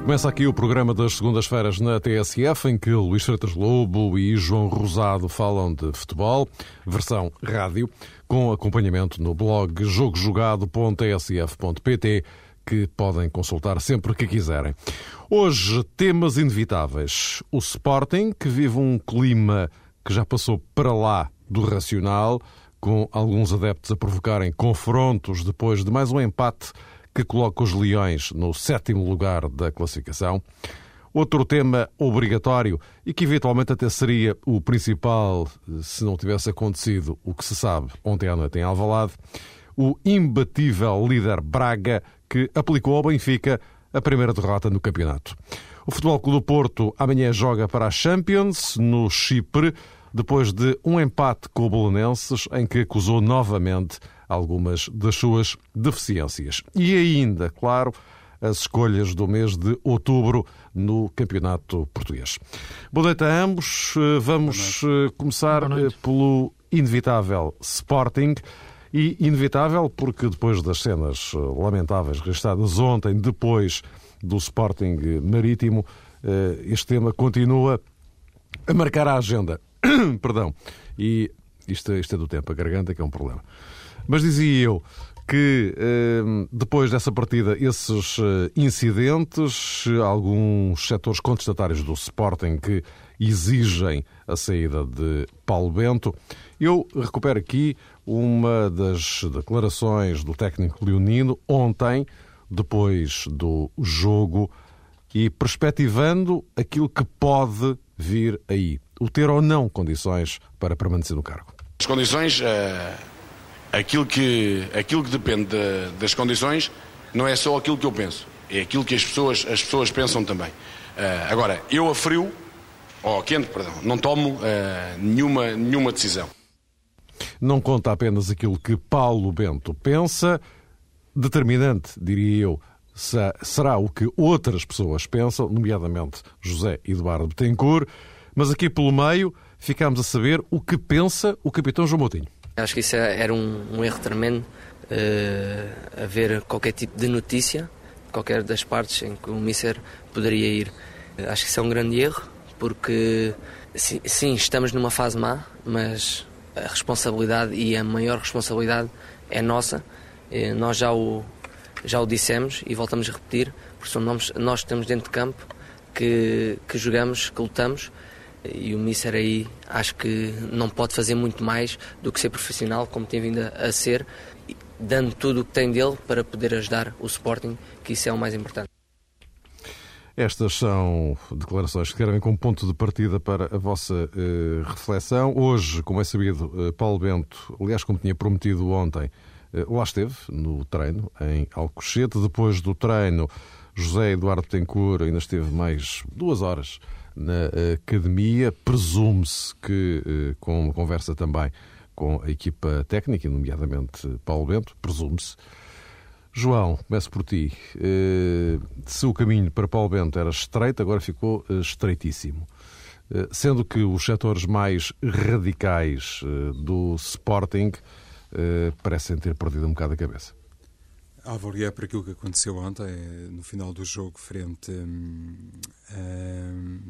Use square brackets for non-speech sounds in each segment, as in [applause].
Começa aqui o programa das segundas-feiras na TSF, em que Luís Freitas Lobo e João Rosado falam de futebol, versão rádio, com acompanhamento no blog jogojogado.tsf.pt, que podem consultar sempre que quiserem. Hoje, temas inevitáveis. O Sporting, que vive um clima que já passou para lá do racional, com alguns adeptos a provocarem confrontos depois de mais um empate que coloca os Leões no sétimo lugar da classificação. Outro tema obrigatório e que eventualmente até seria o principal se não tivesse acontecido o que se sabe ontem à noite em Alvalade, o imbatível líder Braga que aplicou ao Benfica a primeira derrota no campeonato. O Futebol Clube do Porto amanhã joga para a Champions no Chipre depois de um empate com o Bolonenses em que acusou novamente algumas das suas deficiências. E ainda, claro, as escolhas do mês de outubro no Campeonato Português. Boa noite a ambos. Vamos eh, começar eh, pelo inevitável Sporting. E inevitável porque depois das cenas eh, lamentáveis registradas ontem, depois do Sporting Marítimo, este tema continua a marcar a agenda. [coughs] Perdão. E isto, isto é do tempo, a garganta que é um problema. Mas dizia eu que ehm, depois dessa partida, esses eh, incidentes, alguns setores contestatários do Sporting que exigem a saída de Paulo Bento, eu recupero aqui uma das declarações do técnico leonino ontem, depois do jogo, e perspectivando aquilo que pode vir aí. O ter ou não condições para permanecer no cargo. As condições. Uh aquilo que, aquilo que depende de, das condições não é só aquilo que eu penso, é aquilo que as pessoas, as pessoas pensam também. Uh, agora, eu a frio, ou a quente, perdão, não tomo uh, nenhuma, nenhuma decisão. Não conta apenas aquilo que Paulo Bento pensa, determinante, diria eu, será o que outras pessoas pensam, nomeadamente José Eduardo Betancourt, mas aqui pelo meio ficamos a saber o que pensa o capitão João Moutinho. Acho que isso é, era um, um erro tremendo, uh, haver qualquer tipo de notícia, qualquer das partes em que o Mister poderia ir. Acho que isso é um grande erro, porque sim, sim, estamos numa fase má, mas a responsabilidade e a maior responsabilidade é nossa. Uh, nós já o, já o dissemos e voltamos a repetir, porque somos nós, estamos dentro de campo, que, que jogamos, que lutamos e o Mister aí acho que não pode fazer muito mais do que ser profissional, como tem vindo a ser, dando tudo o que tem dele para poder ajudar o Sporting, que isso é o mais importante. Estas são declarações que servem como ponto de partida para a vossa uh, reflexão. Hoje, como é sabido, uh, Paulo Bento, aliás, como tinha prometido ontem, uh, lá esteve no treino em Alcochete. Depois do treino, José Eduardo Tencourt ainda esteve mais duas horas na academia. Presume-se que, eh, com conversa também com a equipa técnica, nomeadamente Paulo Bento, presume-se. João, começo por ti. Eh, se o caminho para Paulo Bento era estreito, agora ficou eh, estreitíssimo. Sendo que os setores mais radicais do Sporting parecem ter perdido um bocado a cabeça. A avaliar por aquilo que aconteceu ontem, eh, no final do jogo, frente hum, hum,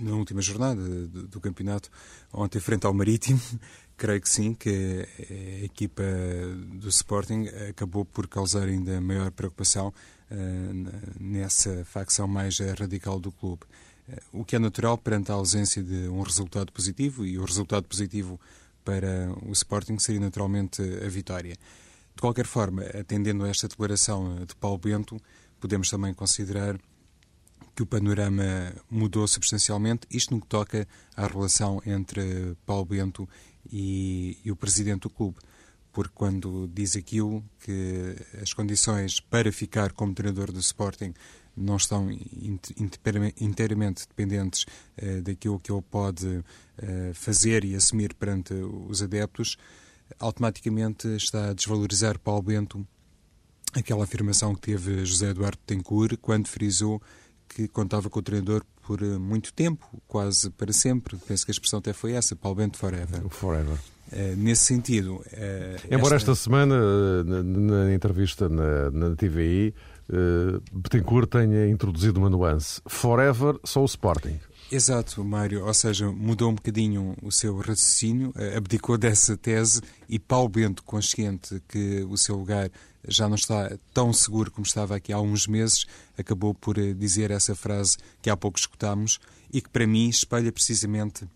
na última jornada do, do, campeonato, ontem, frente ao Marítimo, [laughs] creio que sim, que a equipa do Sporting acabou por causar ainda maior preocupação uh, nessa facção mais radical do clube. O que é natural perante a ausência de um resultado positivo, e o resultado positivo para o Sporting seria naturalmente a vitória. De qualquer forma, atendendo a esta declaração de Paulo Bento, podemos também considerar que o panorama mudou substancialmente, isto no que toca à relação entre Paulo Bento e, e o presidente do clube. Porque quando diz aquilo que as condições para ficar como treinador do Sporting não estão inteiramente dependentes uh, daquilo que ele pode uh, fazer e assumir perante os adeptos, automaticamente está a desvalorizar Paulo Bento aquela afirmação que teve José Eduardo Tencourt quando frisou que contava com o treinador por eh, muito tempo, quase para sempre. Penso que a expressão até foi essa, Paulo Bento Forever. Forever. Uh, nesse sentido. Uh, Embora esta... esta semana, na, na entrevista na, na TVI, Betancourt tenha introduzido uma nuance. Forever, só o Sporting. Exato, Mário. Ou seja, mudou um bocadinho o seu raciocínio, abdicou dessa tese e Paulo Bento, consciente que o seu lugar já não está tão seguro como estava aqui há uns meses, acabou por dizer essa frase que há pouco escutámos e que para mim espelha precisamente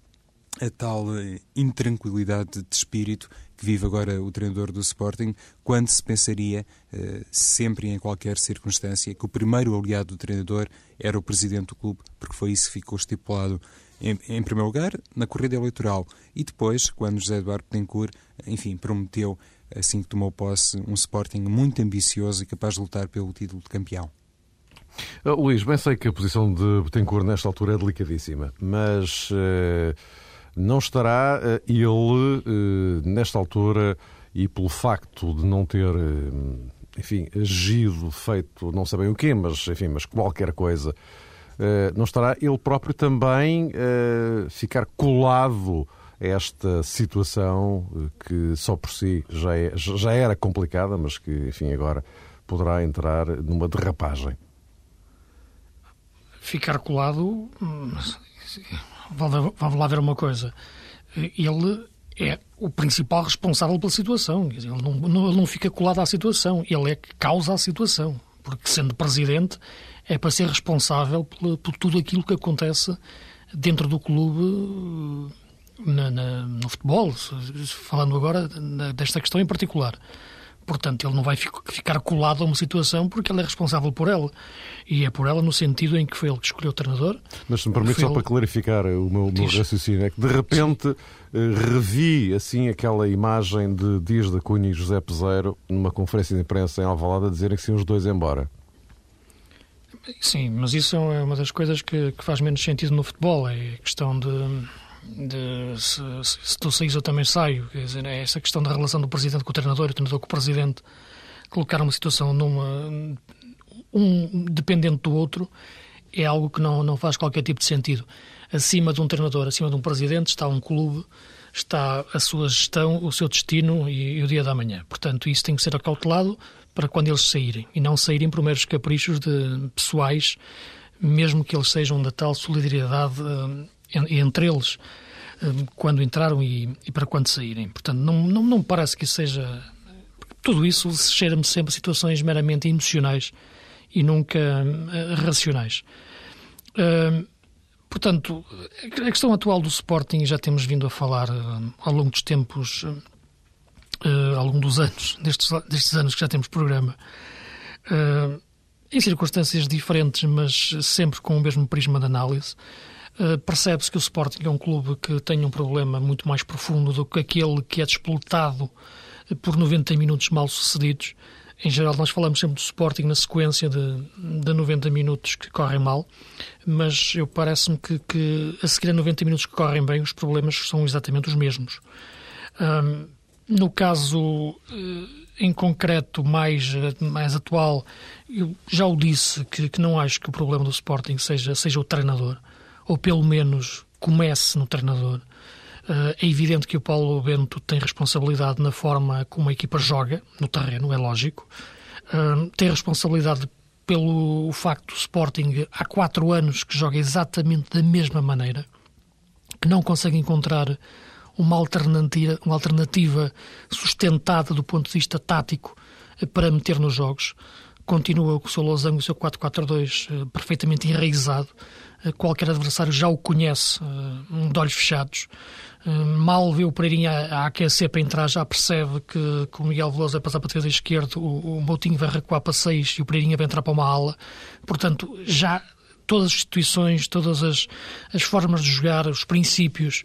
a tal eh, intranquilidade de espírito que vive agora o treinador do Sporting, quando se pensaria, eh, sempre e em qualquer circunstância, que o primeiro aliado do treinador era o presidente do clube, porque foi isso que ficou estipulado em, em primeiro lugar na corrida eleitoral e depois, quando José Eduardo Betancourt, enfim, prometeu, assim que tomou posse, um Sporting muito ambicioso e capaz de lutar pelo título de campeão. Uh, Luís, bem sei que a posição de Betancourt nesta altura é delicadíssima, mas uh, não estará uh, ele, uh, nesta altura, e pelo facto de não ter, uh, enfim, agido, feito não sabem o quê, mas, enfim, mas qualquer coisa, não estará ele próprio também ficar colado a esta situação que só por si já, é, já era complicada, mas que, enfim, agora poderá entrar numa derrapagem? Ficar colado hum, vamos lá ver uma coisa. Ele é o principal responsável pela situação. Ele não, não, ele não fica colado à situação, ele é que causa a situação. Porque, sendo presidente, é para ser responsável por, por tudo aquilo que acontece dentro do clube na, na, no futebol, falando agora desta questão em particular. Portanto, ele não vai ficar colado a uma situação porque ele é responsável por ela. E é por ela no sentido em que foi ele que escolheu o treinador. Mas se me permite, só ele... para clarificar o meu, meu raciocínio, é que de repente Sim. Eh, revi assim aquela imagem de Dias da Cunha e José Peseiro numa conferência de imprensa em Alvalade a dizerem que se os dois embora. Sim, mas isso é uma das coisas que, que faz menos sentido no futebol. É a questão de de se, se tu saís eu também saio. Quer dizer, é essa questão da relação do presidente com o treinador e o treinador com o presidente, colocar uma situação numa. um dependente do outro, é algo que não, não faz qualquer tipo de sentido. Acima de um treinador, acima de um presidente, está um clube, está a sua gestão, o seu destino e, e o dia da manhã. Portanto, isso tem que ser acautelado para quando eles saírem e não saírem por meros caprichos de pessoais, mesmo que eles sejam da tal solidariedade uh, entre eles hum, quando entraram e, e, para quando saírem. Portanto, não, não, não parece que isso seja. Tudo isso cheira-me sempre a situações meramente emocionais e nunca uh, racionais. Uh, portanto, a questão atual do Sporting já temos vindo a falar ao longo dos tempos, ao longo dos anos, [laughs] destes, destes anos que já temos programa, em circunstâncias diferentes, mas sempre com o mesmo prisma de análise. Eh, percebe-se que o Sporting é um clube que tem um problema muito mais profundo do que aquele que é disputado por 90 minutos mal sucedidos. Em geral, nós falamos sempre do Sporting na sequência de, de 90 minutos que correm mal, mas eu parece-me que, que, a seguir a 90 minutos que correm bem, os problemas são exatamente os mesmos. Um, no caso eh, em concreto mais, mais atual, eu já o disse que, que não acho que o problema do Sporting seja, seja o treinador ou pelo menos comece no treinador. Uh, é evidente que o Paulo Bento tem responsabilidade na forma como a equipa joga no terreno, é lógico. Uh, tem responsabilidade pelo facto do Sporting há quatro anos que joga exatamente da mesma maneira, que não consegue encontrar uma alternativa, uma alternativa sustentada do ponto de vista tático para meter nos jogos. Continua com o seu losango, o seu 4-4-2 perfeitamente enraizado qualquer adversário já o conhece uh, de olhos fechados. Mal vê o Pereirinha a, aquecer para entrar, já percebe que, que o Miguel Veloso vai passar para a esquerda, o, o Moutinho vai recuar para seis e o Pereirinha vai entrar para uma ala. Portanto, já todas as instituições, todas as, as formas de jogar, os princípios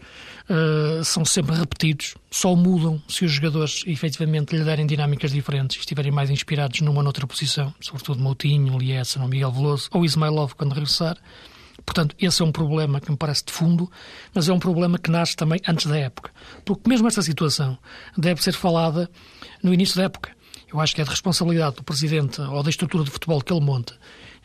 uh, são sempre repetidos, só mudam se os jogadores efetivamente lhe derem dinâmicas diferentes e estiverem mais inspirados numa ou noutra posição, sobretudo Moutinho, Liessa, Miguel Veloso ou Ismailov quando regressar. Portanto, esse é um problema que me parece de fundo, mas é um problema que nasce também antes da época. Porque mesmo esta situação deve ser falada no início da época. Eu acho que é de responsabilidade do presidente ou da estrutura de futebol que ele monta,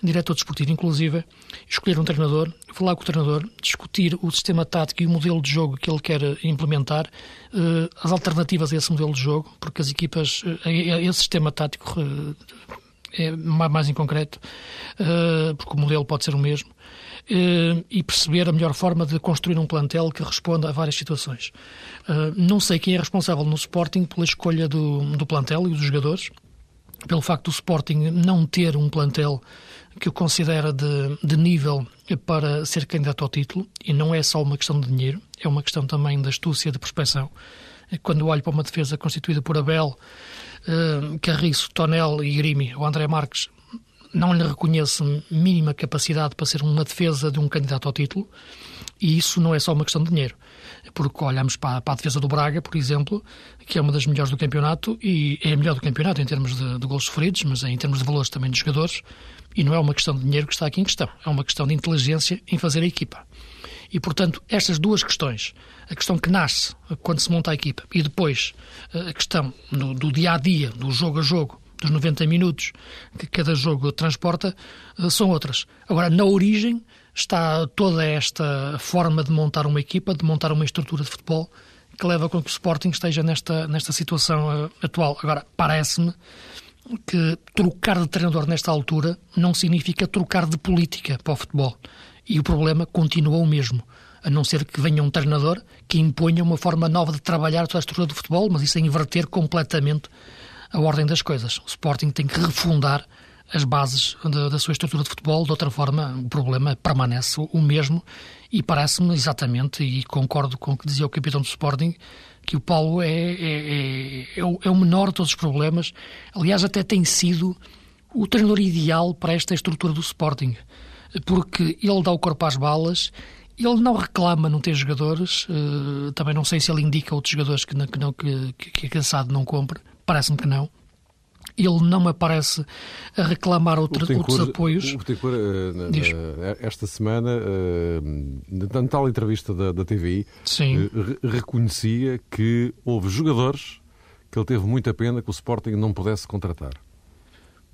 diretor desportivo inclusive, escolher um treinador, falar com o treinador, discutir o sistema tático e o modelo de jogo que ele quer implementar, eh, as alternativas a esse modelo de jogo, porque as equipas, eh, esse sistema tático é mais em concreto, porque o modelo pode ser o mesmo, e perceber a melhor forma de construir um plantel que responda a várias situações. Não sei quem é responsável no Sporting pela escolha do, do plantel e dos jogadores, pelo facto do Sporting não ter um plantel que o considera de, de nível para ser candidato ao título, e não é só uma questão de dinheiro, é uma questão também de astúcia, de prospecção. Quando olho para uma defesa constituída por Abel, eh, Carriço, Tonel e Grimi, o André Marques, não lhe reconheço mínima capacidade para ser uma defesa de um candidato ao título, e isso não é só uma questão de dinheiro porque olhamos para, para, a defesa do Braga, por exemplo, que é uma das melhores do campeonato e é a melhor do campeonato em termos de, de gols sofridos, mas em termos de valores também dos jogadores, e não é uma questão de dinheiro que está aqui em questão, é uma questão de inteligência em fazer a equipa. E, portanto, estas duas questões, a questão que nasce quando se monta a equipa e depois eh, a questão do, do dia a dia, do jogo a jogo, dos 90 minutos que cada jogo transporta, eh, são outras. Agora, na origem está toda esta forma de montar uma equipa, de montar uma estrutura de futebol que leva com que o Sporting esteja nesta, nesta situação uh, atual. Agora, parece-me que trocar de treinador nesta altura não significa trocar de política para o futebol. E o problema continua o mesmo. A não ser que venha um treinador que imponha uma forma nova de trabalhar toda a estrutura do futebol, mas isso é inverter completamente a ordem das coisas. O Sporting tem que refundar as bases da, da, sua estrutura de futebol, de outra forma o problema permanece o mesmo e parece-me exatamente, e concordo com o que dizia o capitão do Sporting, que o Paulo é, é, é, é, o, é o menor de todos os problemas. Aliás, até tem sido o treinador ideal para esta estrutura do Sporting, porque ele dá o corpo às balas, ele não reclama não ter jogadores, uh, também não sei se ele indica outros jogadores que, não, que, não, que, que, que cansado não compre, parece-me que não ele não me aparece a reclamar outro, outros apoios. O Betancourt, uh, esta semana, uh, na tal entrevista da, da TVI, uh, reconhecia que houve jogadores que ele teve muita pena que o Sporting não pudesse contratar.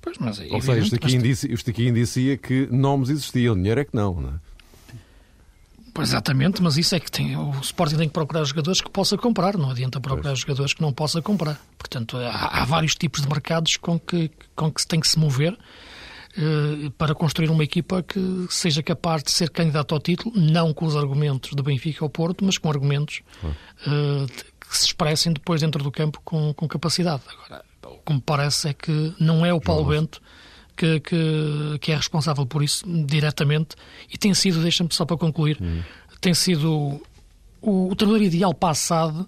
Pois, mas é Ou seja, isto aqui, mas... indicia, isto aqui indicia que nomes existiam, dinheiro é que não, não é? Pois exatamente, mas isso é que tem, o Sporting tem que procurar jogadores que possa comprar, não adianta procurar pois. jogadores que não possa comprar. Portanto, há, há, vários tipos de mercados com que, com que se tem que se mover eh, para construir uma equipa que seja capaz de ser candidato ao título, não com os argumentos do Benfica ou Porto, mas com argumentos eh, que se expressem depois dentro do campo com, com capacidade. Agora, o que me parece é que não é o Paulo Bento que, que, que, é responsável por isso diretamente e tem sido, deixa-me só para concluir, tem sido o, o treinador ideal passado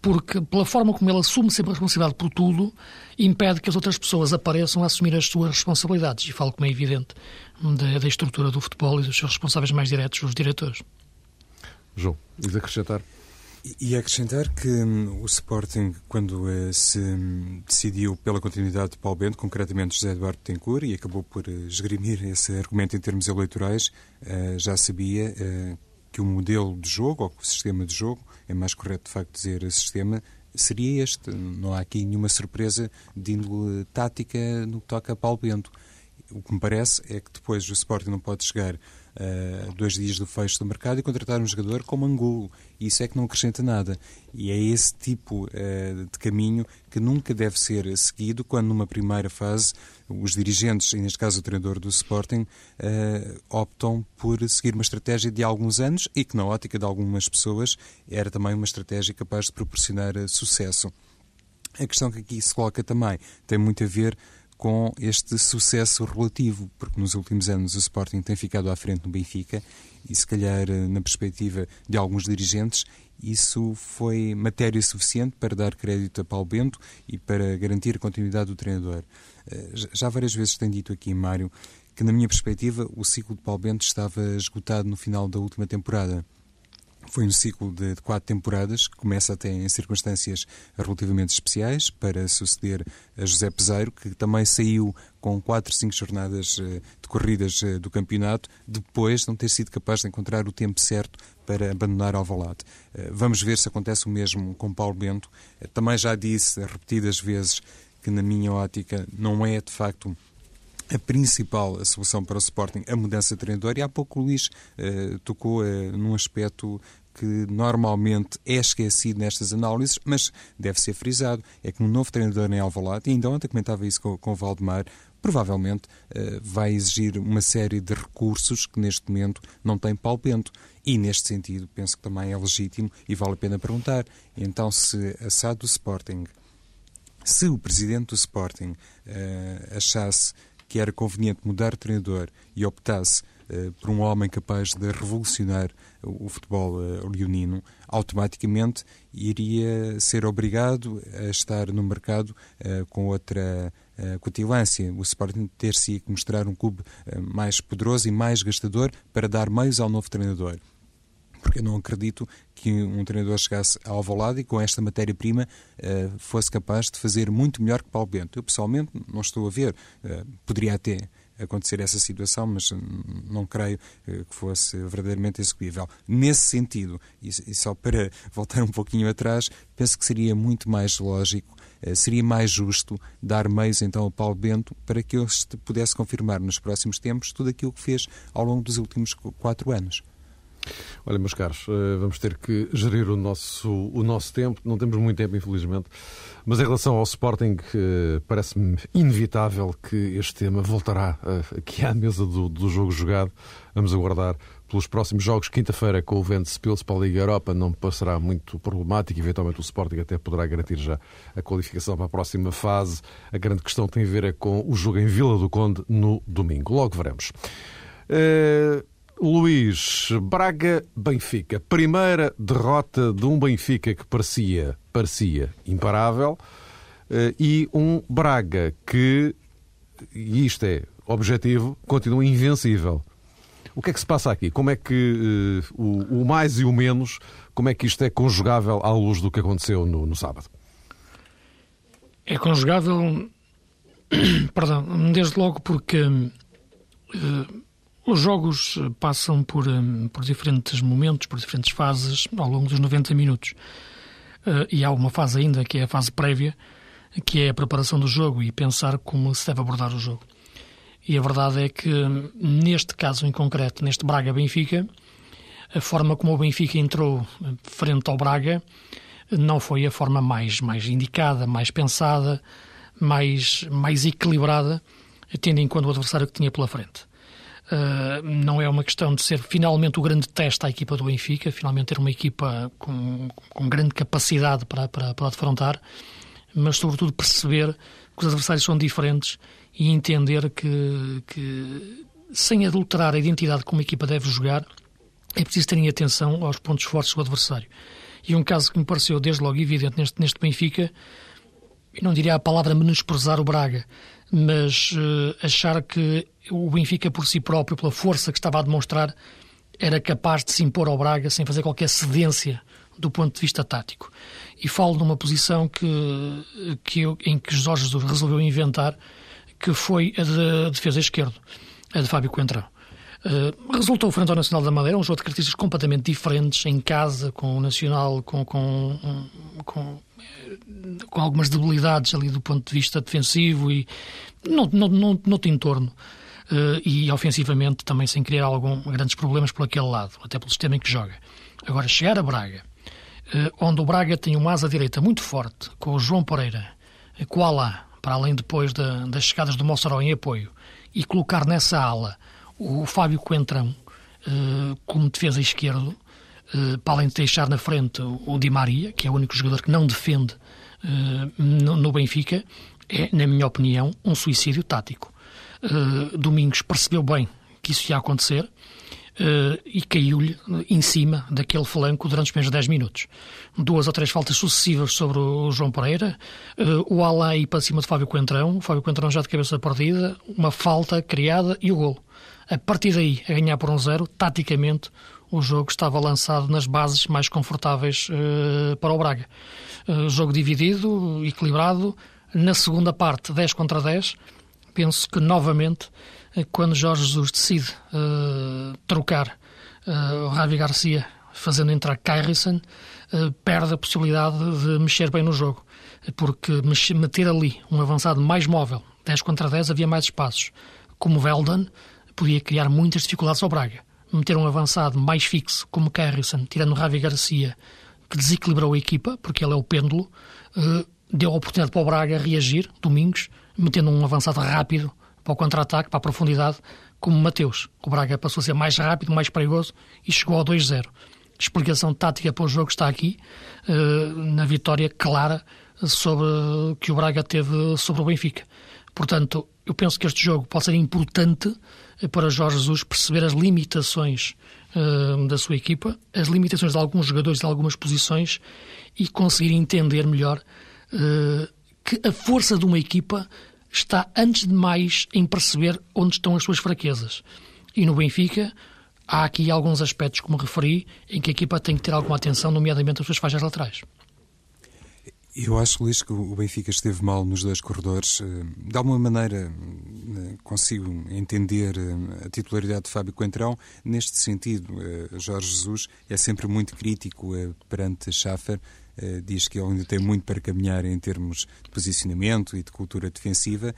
porque pela forma como ele assume sempre a responsabilidade por tudo, impede que as outras pessoas apareçam a assumir as suas responsabilidades. E falo como é evidente da, da estrutura do futebol e dos seus responsáveis mais diretos, os diretores. João, diz acrescentar? E acrescentar que hum, o Sporting, quando uh, se um, decidiu pela continuidade de Paulo Bento, concretamente José Eduardo Tencourt, e acabou por uh, esgrimir esse argumento em termos eleitorais, uh, já sabia que o modelo de jogo, ou o sistema de jogo, é mais correto de facto dizer sistema, seria este. Não há aqui nenhuma surpresa de índole tática no que toca a Paulo Bento. O que me parece é que depois o Sporting não pode chegar uh, dois dias do fecho do mercado e contratar um jogador como Angulo. Isso é que não acrescenta nada. E é esse tipo uh, de caminho que nunca deve ser seguido quando, numa primeira fase, os dirigentes, e neste caso o treinador do Sporting, uh, optam por seguir uma estratégia de alguns anos e que, na ótica de algumas pessoas, era também uma estratégia capaz de proporcionar sucesso. A questão que aqui se coloca também tem muito a ver com este sucesso relativo, porque nos últimos anos o Sporting tem ficado à frente no Benfica e, se calhar, na perspectiva de alguns dirigentes, isso foi matéria suficiente para dar crédito a Paulo Bento e para garantir a continuidade do treinador. Eh, já várias vezes tenho dito aqui, Mário, que, na minha perspectiva, o ciclo de Paulo Bento estava esgotado no final da última temporada. Foi um ciclo de, de, quatro temporadas, que começa até em circunstâncias relativamente especiais, para suceder a José Peseiro, que também saiu com quatro, cinco jornadas uh, decorridas uh, do campeonato, depois de não ter sido capaz de encontrar o tempo certo para abandonar Alvalade. Uh, vamos ver se acontece o mesmo com Paulo Bento. também já disse repetidas vezes que, na minha ótica, não é de facto a principal solução para o Sporting a mudança de treinador e há pouco o Luís uh, tocou uh, num aspecto que normalmente é esquecido nestas análises, mas deve ser frisado, é que um novo treinador em Alvalade, e ainda ontem comentava isso com, com o Valdemar, provavelmente uh, vai exigir uma série de recursos que neste momento não tem Paulo Bento. E neste sentido, penso que também é legítimo e vale a pena perguntar. Então, se a SAD do Sporting, se o presidente do Sporting uh, achasse que era conveniente mudar de treinador e optasse uh, por um homem capaz de revolucionar o, futebol uh, leonino, automaticamente iria ser obrigado a estar no mercado uh, com outra uh, cutilância. O Sporting ter-se que mostrar um clube mais poderoso e mais gastador para dar meios ao novo treinador porque eu não acredito que um treinador chegasse ao Alvalade e com esta matéria-prima uh, fosse capaz de fazer muito melhor que Paulo Bento. Eu, pessoalmente, não estou a ver. Uh, poderia até acontecer essa situação, mas não creio uh, que fosse verdadeiramente execuível. Nesse sentido, e, e só para [laughs] voltar um pouquinho atrás, penso que seria muito mais lógico seria mais justo dar meios então ao Paulo Bento para que ele pudesse confirmar nos próximos tempos tudo aquilo que fez ao longo dos últimos quatro anos. Olha, meus caros, eh, vamos ter que gerir o nosso, o nosso tempo. Não temos muito tempo, infelizmente. Mas em relação ao Sporting, eh, parece-me inevitável que este tema voltará eh, aqui à mesa do, do jogo jogado. Vamos aguardar pelos próximos jogos. Quinta-feira, com o Ventspils para a Liga Europa, não passará muito problemático. Eventualmente, o Sporting até poderá garantir já a qualificação para a próxima fase. A grande questão tem a ver é com o jogo em Vila do Conde no domingo. Logo veremos. Luís, Braga-Benfica. Primeira derrota de um Benfica que parecia, parecia imparável eh, e um Braga que, e isto é objetivo, continua invencível. O que é que se passa aqui? Como é que uh, o, o, mais e o menos, como é que isto é conjugável à luz do que aconteceu no, no sábado? É conjugável, [clears throat] perdão, desde logo porque uh, os jogos eh, passam por, eh, por diferentes momentos, por diferentes fases ao longo dos 90 minutos. Eh, e há uma fase ainda que é a fase prévia, que é a preparação do jogo e pensar como se deve abordar o jogo. E a verdade é que, neste caso em concreto, neste Braga-Benfica, a forma como o Benfica entrou frente ao Braga não foi a forma mais, mais indicada, mais pensada, mais, mais equilibrada, tendo em conta o adversário que tinha pela frente. Uh, não é uma questão de ser finalmente o grande teste à equipa do Benfica, finalmente ter uma equipa com, com grande capacidade para, para, para defrontar, mas sobretudo perceber que os adversários são diferentes e entender que, que sem adulterar a identidade como a equipa deve jogar, é preciso terem atenção aos pontos fortes do adversário. E um caso que me pareceu desde logo evidente neste, neste Benfica, eu não diria a palavra menosprezar o Braga, mas uh, achar que o Benfica por si próprio, pela força que estava a demonstrar, era capaz de se impor ao Braga sem fazer qualquer cedência do ponto de vista tático. E falo numa posição que, que eu, em que Jorge Jesus resolveu inventar, que foi a de defesa esquerdo, a de Fábio Coentrão. Uh, resultou frente ao Nacional da Madeira, um jogo de características completamente diferentes, em casa, com o Nacional, com, com, com com algumas debilidades ali do ponto de vista defensivo e no, no, no, no entorno. Uh, e ofensivamente também sem criar algum, grandes problemas por aquele lado, até pelo sistema em que joga. Agora, chegar a Braga, uh, onde o Braga tem uma asa direita muito forte, com o João Pereira, uh, com o para além depois de, das chegadas do Mossoró em apoio, e colocar nessa ala o Fábio Coentrão uh, como defesa esquerdo, para além de deixar na frente o, Di Maria, que é o único jogador que não defende uh, no, Benfica, é, na minha opinião, um suicídio tático. Domingos percebeu bem que isso ia acontecer Uh, e caiu-lhe em cima daquele flanco durante os primeiros 10 minutos. Duas ou três faltas sucessivas sobre o João Pereira, o Alai para cima de Fábio Coentrão, o Fábio Coentrão já de cabeça perdida, uma falta criada e o golo. A partir daí, a ganhar por um zero, taticamente, o jogo estava lançado nas bases mais confortáveis uh, para o Braga. jogo dividido, equilibrado. Na segunda parte, 10 contra 10, penso que novamente quando Jorge Jesus decide uh, trocar uh, o Ravi Garcia, fazendo entrar uh, perde a possibilidade de mexer bem no jogo. Porque meter ali um avançado mais móvel, 10 contra 10, havia mais espaços. Como Veldon, podia criar muitas dificuldades ao Braga. Meter um avançado mais fixo, como Kyrison, tirando o Ravi Garcia, que desequilibrou a equipa, porque ele é o pêndulo, deu a oportunidade para o Braga reagir, domingos, metendo um avançado rápido para o contra-ataque, para a profundidade, como Mateus. O Braga passou a ser mais rápido, mais perigoso e chegou ao 2-0. Explicação tática para o jogo está aqui, uh, na vitória clara sobre que o Braga teve sobre o Benfica. Portanto, eu penso que este jogo pode ser importante para Jorge Jesus perceber as limitações uh, da sua equipa, as limitações de alguns jogadores de algumas posições e conseguir entender melhor uh, que a força de uma equipa está, antes de mais, em perceber onde estão as suas fraquezas. E no Benfica, há aqui alguns aspectos, como referi, em que a equipa tem que ter alguma atenção, nomeadamente as suas faixas laterais. Eu acho, Luís, que o Benfica esteve mal nos dois corredores. Eh, de alguma maneira eh, consigo entender eh, a titularidade de Fábio Coentrão. Neste sentido, Jorge Jesus é sempre muito crítico perante Schaffer. Diz que ele ainda tem muito para caminhar em termos de posicionamento e de cultura defensiva.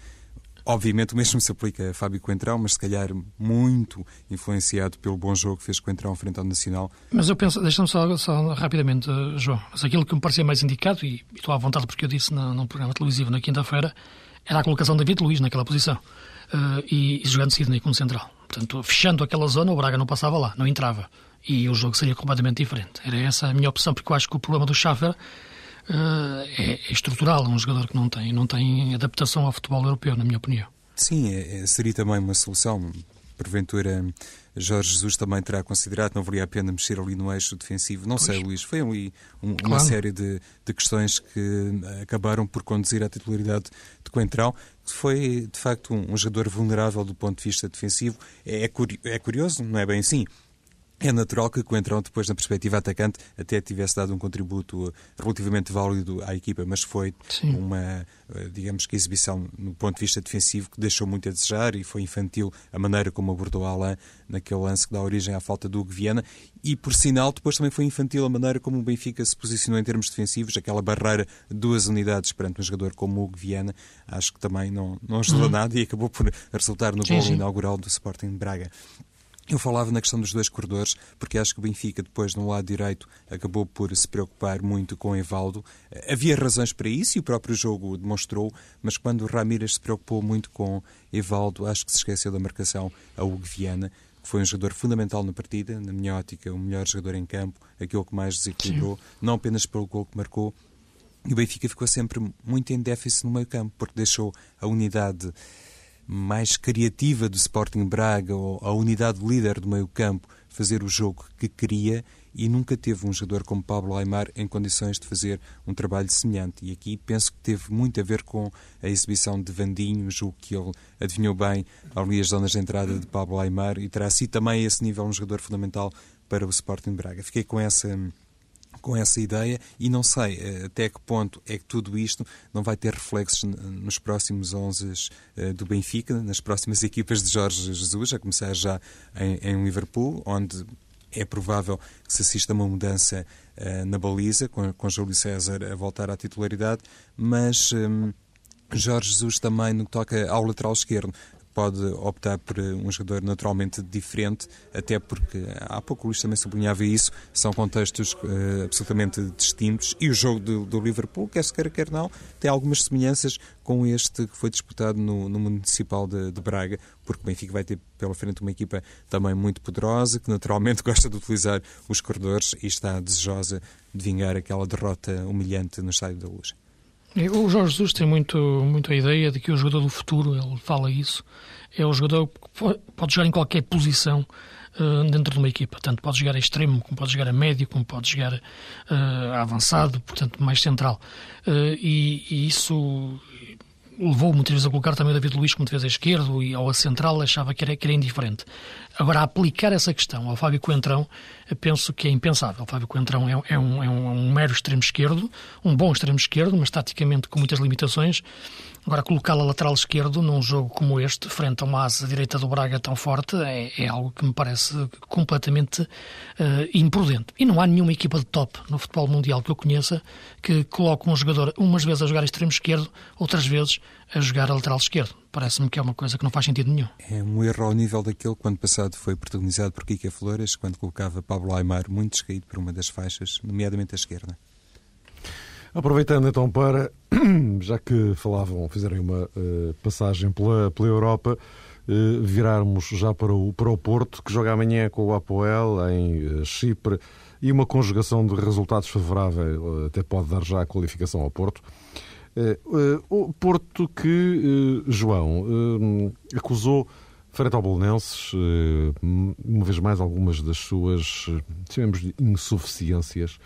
Obviamente o mesmo se aplica a Fábio Coentrão, mas se calhar muito influenciado pelo bom jogo que fez Coentrão frente ao Nacional. Mas eu penso, deixa-me só, só, rapidamente, João, mas aquilo que me parecia mais indicado, e, estou à vontade porque eu disse no, num programa televisivo na quinta-feira, era a colocação de David Luiz naquela posição uh, e, e jogando Sidney como central. Portanto, fechando aquela zona, o Braga não passava lá, não entrava. E o jogo seria completamente diferente. Era essa a minha opção, porque eu acho que o problema do Schaffer é, é, estrutural, um jogador que não tem, não tem adaptação ao futebol europeu, na minha opinião. Sim, é, é, seria também uma solução. Porventura, Jorge Jesus também terá considerado que não valia a pena mexer ali no eixo defensivo. Não pois. sei, Luís, foi ali um, claro. uma série de, de, questões que acabaram por conduzir à titularidade de Coentrão, que foi, de facto, um, um jogador vulnerável do ponto de vista defensivo. É, é curioso, não é bem assim? É natural que Coentrão, depois na perspectiva atacante, até tivesse dado um contributo relativamente válido à equipa, mas foi Sim. uma, eh, digamos que, exibição no ponto de vista defensivo que deixou muito a desejar e foi infantil a maneira como abordou Alain naquele lance que dá origem à falta do Hugo Viana e, por sinal, depois também foi infantil a maneira como o Benfica se posicionou em termos defensivos, aquela barreira de duas unidades perante um jogador como o Hugo Viana, acho que também não, não ajudou uhum. nada e acabou por resultar no gol inaugural do Sporting de Braga. Eu falava na questão dos dois corredores, porque acho que o Benfica, depois, no lado direito, acabou por se preocupar muito com Evaldo. Havia razões para isso e o próprio jogo demonstrou, mas quando o Ramírez se preocupou muito com Evaldo, acho que se esqueceu da marcação a Hugo Viana, que foi um jogador fundamental na partida, na minha ótica, o melhor jogador em campo, aquele que mais desequilibrou, não apenas pelo gol que marcou. E o Benfica ficou sempre muito em déficit no meio campo, porque deixou a unidade mais criativa do Sporting Braga ou a unidade líder do meio campo fazer o jogo que queria e nunca teve um jogador como Pablo Aymar em condições de fazer um trabalho semelhante. E aqui penso que teve muito a ver com a exibição de Vandinho, julgo que ele adivinhou bem ali as zonas de entrada de Pablo Aymar e terá sido também a esse nível um jogador fundamental para o Sporting Braga. Fiquei com essa com essa ideia e não sei eh, até que ponto é que tudo isto não vai ter reflexos nos próximos 11 eh, do Benfica, nas próximas equipas de Jorge Jesus, a começar já em, em Liverpool, onde é provável que se assista a uma mudança uh, na baliza, com, com Júlio César a voltar à titularidade, mas um, Jorge Jesus também, no que toca ao lateral esquerdo, pode optar por um jogador naturalmente diferente, até porque há pouco o Luís também sublinhava isso, são contextos uh, absolutamente distintos e o jogo do, do, Liverpool, quer se queira, quer não, tem algumas semelhanças com este que foi disputado no, no Municipal de, de, Braga, porque o Benfica vai ter pela frente uma equipa também muito poderosa, que naturalmente [laughs] gosta de utilizar os corredores e está desejosa de vingar aquela derrota humilhante no Estádio da Luz. O Jorge Jesus tem muito, muito a ideia de que o jogador do futuro, ele fala isso, é o jogador que pode jogar em qualquer posição uh, dentro de uma equipa. Tanto pode jogar a extremo, como pode jogar a médio, como pode jogar uh, a avançado, portanto, mais central. Uh, e, e, isso levou muitas vezes a colocar também o David Luiz como defesa esquerdo e ao central achava que era, que era indiferente. Agora, aplicar essa questão ao Fábio Coentrão, penso que é impensável. O Fábio Coentrão é, é, um, é um, mero extremo esquerdo, um bom extremo esquerdo, mas taticamente com muitas limitações. Agora, colocá-lo a lateral esquerdo num jogo como este, frente a uma asa direita do Braga tão forte, é, é algo que me parece completamente uh, imprudente. E não há nenhuma equipa de top no futebol mundial que eu conheça que coloque um jogador umas vezes a jogar extremo esquerdo, outras vezes a jogar a lateral esquerdo. Parece-me que é uma coisa que não faz sentido nenhum. É um erro ao nível daquele que ano passado foi protagonizado por Kika Flores, quando colocava Pablo Aymar muito descaído por uma das faixas, nomeadamente a esquerda. Aproveitando então para, [clears throat] já que falavam, fizeram uma uh, passagem pela, pela Europa, uh, virarmos já para o, para o Porto, que joga amanhã com o Apoel em uh, Chipre, e uma conjugação de resultados favorável até pode dar já a qualificação ao Porto. O Porto que, João, acusou frente ao Bolonenses, uma vez mais, algumas das suas, chamemos de insuficiências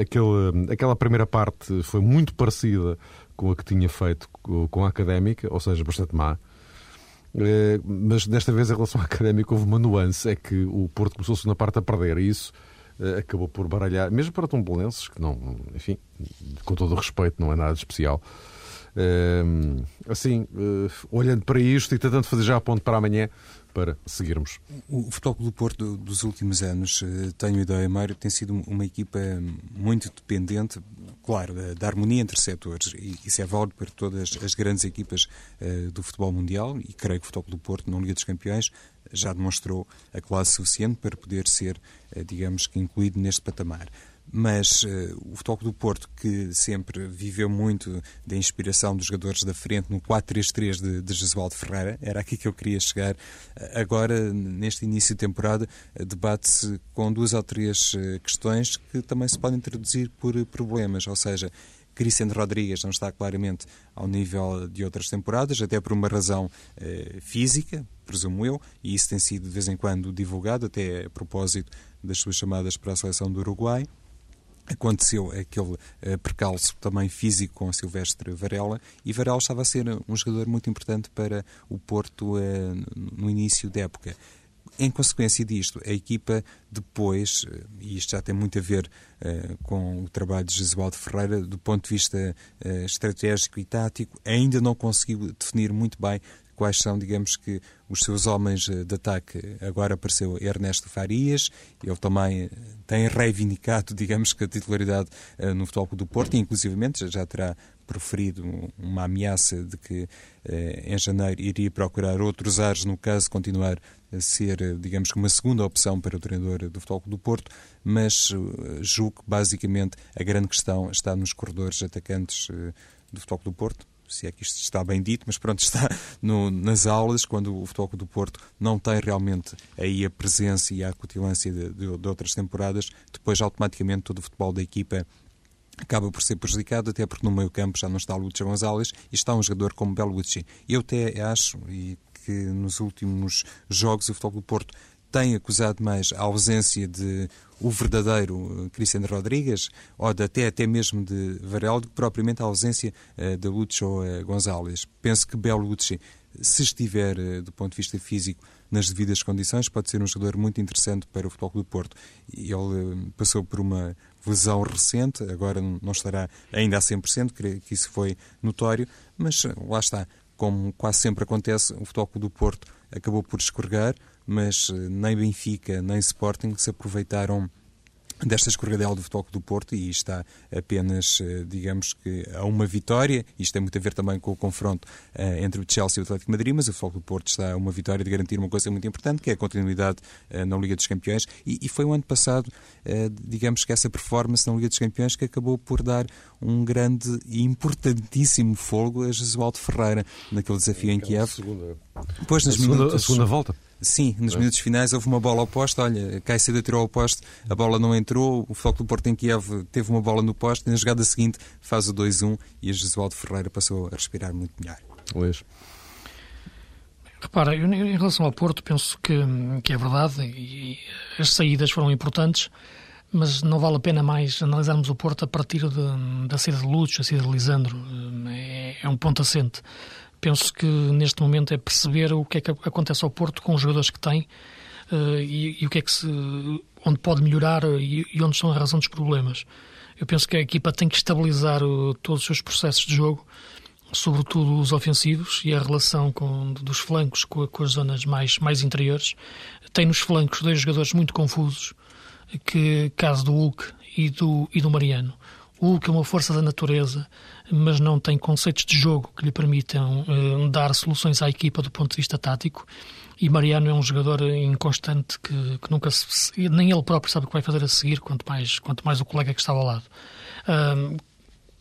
aquele, aquela primeira parte foi muito parecida com a que tinha feito com a académica, ou seja, bastante má. Mas desta vez, em relação à académica, houve uma nuance: é que o Porto começou-se na parte a perder, e isso acabou por baralhar, mesmo para tombolenses, que não, enfim, com todo o respeito, não é nada de especial. assim, olhando para isto e tentando fazer já a ponto para amanhã, para seguirmos. O Futebol do Porto dos últimos anos, eh, tenho ideia, Mário, tem sido uma equipa muito dependente, claro, da, harmonia entre setores. E isso é válido para todas as grandes equipas uh, do futebol mundial e creio que o Futebol do Porto, na Liga dos Campeões, já demonstrou a classe suficiente para poder ser, uh, digamos que, incluído neste patamar mas uh, o Futebol do Porto, que sempre viveu muito da inspiração dos jogadores da frente no 4-3-3 de, de Jesualdo Ferreira, era aqui que eu queria chegar. Uh, agora, neste início de temporada, debate-se com duas ou três questões que também se podem traduzir por problemas, ou seja, Cristiano Rodrigues não está claramente ao nível de outras temporadas, até por uma razão física, presumo eu, e isso tem sido de vez em quando divulgado, até a propósito das suas chamadas para a seleção do Uruguai aconteceu aquele uh, percalço também físico com Silvestre Varela e Varela estava a ser um jogador muito importante para o Porto uh, no início da época. Em consequência disto, a equipa depois, eh, e isto já tem muito a ver uh, com o trabalho de Jesualdo Ferreira, do ponto de vista estratégico e tático, ainda não conseguiu definir muito bem quais são, digamos que, os seus homens de ataque. Agora apareceu Ernesto Farias, ele também tem reivindicado, [laughs] digamos que, a titularidade no Futebol do Porto, e inclusivamente já terá proferido uma ameaça de que em janeiro iria procurar outros ares no caso continuar a ser, digamos que, uma segunda opção para o treinador do Futebol do Porto, mas julgo que basicamente a grande questão está nos corredores atacantes do Futebol do Porto se é que isto está bem dito, mas pronto, [laughs] está no, nas aulas, quando o Futebol do Porto não tem realmente aí a presença e a acutilância de, de, de outras temporadas, depois automaticamente todo o futebol da equipa acaba por ser prejudicado, até porque no meio campo já não está Lúcio Gonzalez e está um jogador como Belucci. Eu até acho e que nos últimos jogos o Futebol do Porto tem acusado mais a ausência de o verdadeiro Cristiano Rodrigues, ou de, até, até mesmo de Varela, do que propriamente a ausência uh, de Lúcio uh, Gonzalez. Penso que Belucci, se estiver, uh, do ponto de vista físico, nas devidas condições, pode ser um jogador muito interessante para o Futebol do Porto. Ele uh, passou por uma lesão recente, agora não estará ainda a 100%, creio que isso foi notório, mas lá está, como quase sempre acontece, o Futebol do Porto acabou por escorregar, mas eh, nem Benfica nem Sporting se aproveitaram desta escorregadela do Futebol do Porto e está apenas, eh, digamos que, a uma vitória. Isto tem muito a ver também com o confronto uh, entre o Chelsea e o Atlético Madrid, mas o Futebol do Porto está a uma vitória de garantir uma coisa muito importante, que é a continuidade uh, na Liga dos Campeões. E, e foi o ano passado, uh, digamos que essa performance na Liga dos Campeões que acabou por dar um grande e importantíssimo fogo a Jesualdo Ferreira naquele desafio em Kiev. Segunda, Pois, nas a segunda, minutos, a segunda volta. Sim, nos é. minutos finais houve uma bola ao poste. Olha, Caicedo tirou ao poste, a bola não entrou. O Foco do Porto em Kiev teve uma bola no poste. E na jogada seguinte faz o 2-1 e a Jesualdo Ferreira passou a respirar muito melhor. Luís. Repara, eu, em relação ao Porto, penso que, que é verdade e as saídas foram importantes, mas não vale a pena mais analisarmos o Porto a partir de, da saída de Lúcio, a saída de Lisandro. É, é um ponto assente penso que neste momento é perceber o que é que acontece ao Porto com os jogadores que tem uh, e, e, o que é que se, onde pode melhorar e, e, onde estão a razão dos problemas. Eu penso que a equipa tem que estabilizar uh, todos os seus processos de jogo, sobretudo os ofensivos e a relação com, dos flancos com, com as zonas mais, mais interiores. Tem nos flancos dois jogadores muito confusos, que caso do Hulk e do, e do Mariano. O Hulk é uma força da natureza, mas não tem conceitos de jogo que lhe permitam uh, dar soluções à equipa do ponto de vista tático. E Mariano é um jogador inconstante que, que nunca se, nem ele próprio sabe o que vai fazer a seguir, quanto mais, quanto mais o colega que está ao lado. Uh,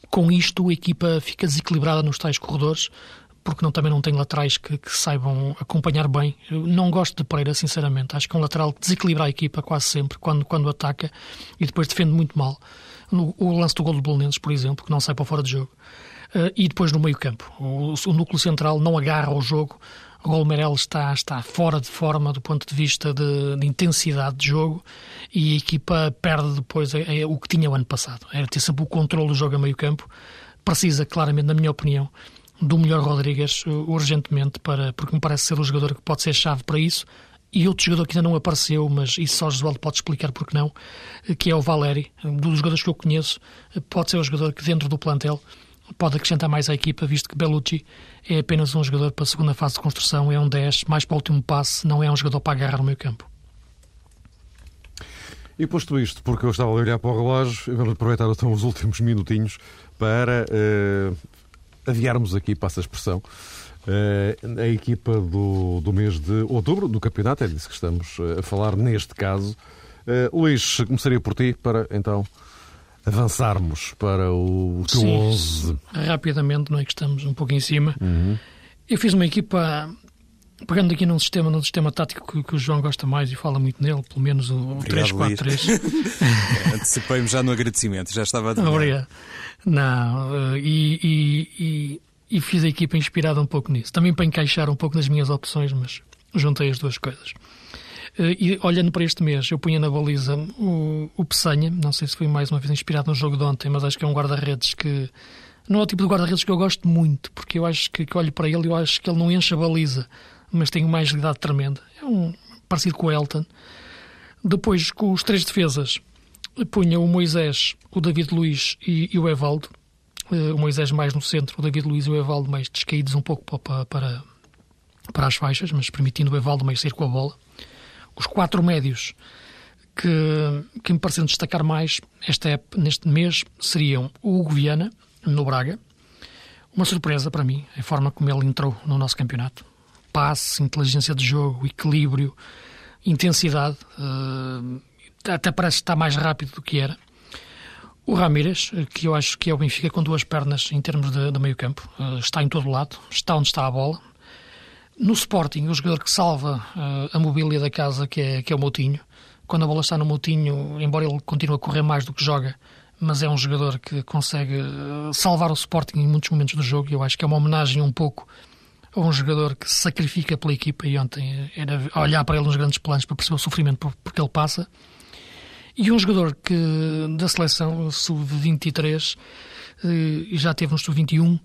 com isto a equipa fica desequilibrada nos tais corredores, porque não, também não tem laterais que, que, saibam acompanhar bem. Eu não gosto de Pereira, sinceramente. Acho que é um lateral que desequilibra a equipa quase sempre, quando, quando ataca, e depois defende muito mal. No, o lance do gol do Bolonenses, por exemplo, que não sai para fora de jogo. Uh, e depois no meio campo. O, o, núcleo central não agarra o jogo. O gol Meirelles está, está fora de forma do ponto de vista de, de intensidade de jogo e a equipa perde depois é, é, o que tinha o ano passado. Era ter sempre o controle do jogo a meio campo. Precisa, claramente, na minha opinião, do melhor Rodrigues uh, urgentemente, para, porque me parece ser o jogador que pode ser chave para isso. E outro jogador que ainda não apareceu, mas isso só Josualdo pode explicar porque não, que é o Valeri, um dos jogadores que eu conheço, pode ser o jogador que dentro do plantel pode acrescentar mais à equipa, visto que Bellucci é apenas um jogador para a segunda fase de construção, é um 10, mais para o último passe, não é um jogador para agarrar no meio campo. E posto isto, porque eu estava a olhar para o relógio, vamos aproveitar então os últimos minutinhos para uh, aviarmos aqui, passa a expressão, uh, a equipa do, do mês de outubro, do campeonato, é disso que estamos eh, a falar neste caso. Uh, Luís, começaria por ti para então avançarmos para o teu Sim, 11. Rapidamente, não é que estamos um pouco em cima. Uhum. Eu fiz uma equipa pegando aqui num sistema, num sistema tático que, que, o João gosta mais e fala muito nele, pelo menos o, o 3-4-3. [laughs] Antecipei-me já no agradecimento, já estava a dizer. Obrigado. Não, e, e, e, fiz a equipa inspirada um pouco nisso. Também para encaixar um pouco nas minhas opções, mas juntei as duas coisas. Eh, e olhando para este mês, eu punha na baliza o, o não sei se foi mais uma vez inspirado no jogo de ontem, mas acho que é um guarda-redes que não é o tipo de guarda-redes que eu gosto muito, porque eu acho que, que olho para ele e eu acho que ele não enche a baliza, mas tem uma agilidade tremenda. É um parecido com o Elton. Depois, com os três defesas, punha o Moisés, o David Luiz e, e o Evaldo. O Moisés mais no centro, o David Luiz e o Evaldo mais descaídos um pouco para, para, para as faixas, mas permitindo o Evaldo mais sair com a bola. Os quatro médios que, que me parecem destacar mais esta neste mês seriam o Hugo Viana, no Braga. Uma surpresa para mim, a forma como ele entrou no nosso campeonato. Passe, inteligência de jogo, equilíbrio, intensidade. Uh, até parece estar mais rápido do que era. O Ramírez, que eu acho que é o Benfica com duas pernas em termos de, de meio campo, uh, está em todo lado, está onde está a bola. No Sporting, o jogador que salva uh, a mobília da casa, que é, que é o Moutinho. Quando a bola está no Moutinho, embora ele continue a correr mais do que joga, mas é um jogador que consegue uh, salvar o Sporting em muitos momentos do jogo. Eu acho que é uma homenagem um pouco a um jogador que se sacrifica pela equipa. E ontem era olhar para ele nos grandes planos para perceber o sofrimento por, por que ele passa. E um jogador que da seleção sub-23 eh, e já teve no sub-21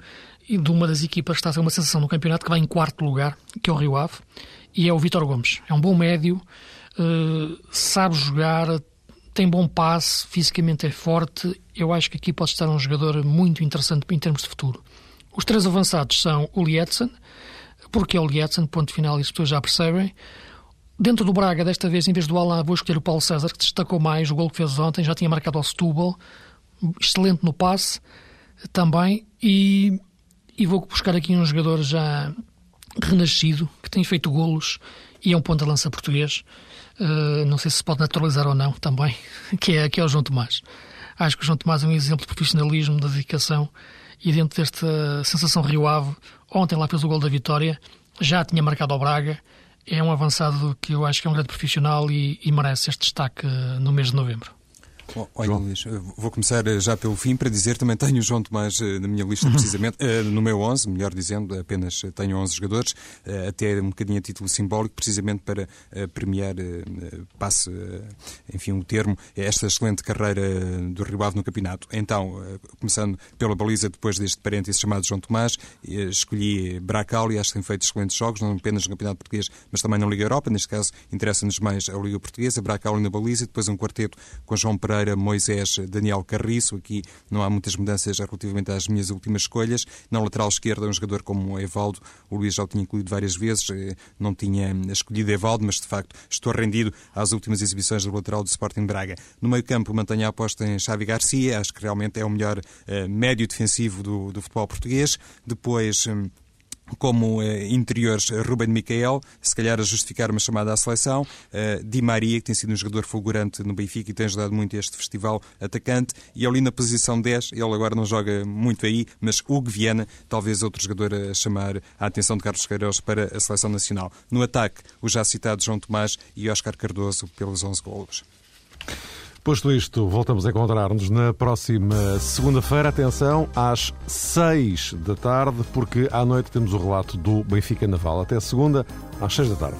e de uma das equipas que está a ser uma sensação no campeonato que vai em quarto lugar, que é o Rio Ave, e é o Vitor Gomes. É um bom médio, eh, sabe jogar, tem bom passe, fisicamente é forte. Eu acho que aqui pode estar um jogador muito interessante em termos de futuro. Os três avançados são o Lietzen, porque é o Lietzen, ponto final, as pessoas já percebem. Dentro do Braga, desta vez, em vez do Alain, vou escolher o Paulo César, que destacou mais. O gol que fez ontem, já tinha marcado ao Setúbal, excelente no passe também, e, e vou buscar aqui um jogador já renascido, que tem feito golos e é um ponto de lança português, uh, não sei se se pode naturalizar ou não também, [laughs] que é, que é o João Tomás. Acho que o João Tomás é um exemplo de profissionalismo, de dedicação, e dentro desta sensação Rio Ave, ontem lá fez o gol da vitória, já tinha marcado ao Braga, é um avançado que eu acho que é um grande profissional e, e merece este destaque eh, no mês de novembro. Olha, Luís, vou começar eh, já pelo fim para dizer também tenho o João Tomás eh, na minha lista, [laughs] precisamente, eh, no meu 11, melhor dizendo, apenas tenho 11 jogadores, até um bocadinho a título simbólico, precisamente para premiar, passe, enfim, o termo, esta excelente carreira do Rio Ave no campeonato. Então, começando pela baliza, depois deste parênteses chamado João Tomás, escolhi Bracali, acho que tem feito excelentes jogos, não apenas no Campeonato Português, mas também na Liga Europa, neste caso interessa-nos mais a Liga Portuguesa, Bracali na baliza, depois um quarteto com João Pereira Pereira, Moisés, Daniel Carriço. Aqui não há muitas mudanças relativamente às minhas últimas escolhas. Na lateral esquerda, um jogador como o Evaldo. O Luís já o tinha incluído várias vezes. Eh, não tinha escolhido Evaldo, mas de facto estou rendido às últimas exibições do lateral do Sporting Braga. No meio campo, mantenho a aposta em Xavi Garcia. Acho que realmente é o melhor uh, médio defensivo do, do futebol português. Depois. Como eh, interiores eh, Ruben Micael, se calhar a justificar uma chamada à seleção, eh, Di Maria, que tem sido um jogador fulgurante no Benfica e tem ajudado muito este festival atacante, e ali na posição 10, ele agora não joga muito aí, mas Hugo Viana, talvez outro jogador a chamar a atenção de Carlos Queiroz para a seleção nacional. No ataque, o já citado João Tomás e Oscar Cardoso pelos 11 golos. Posto isto, voltamos a encontrar-nos na próxima segunda-feira. Atenção, às seis da tarde, porque à noite temos o relato do Benfica Naval. Até segunda, às seis da tarde.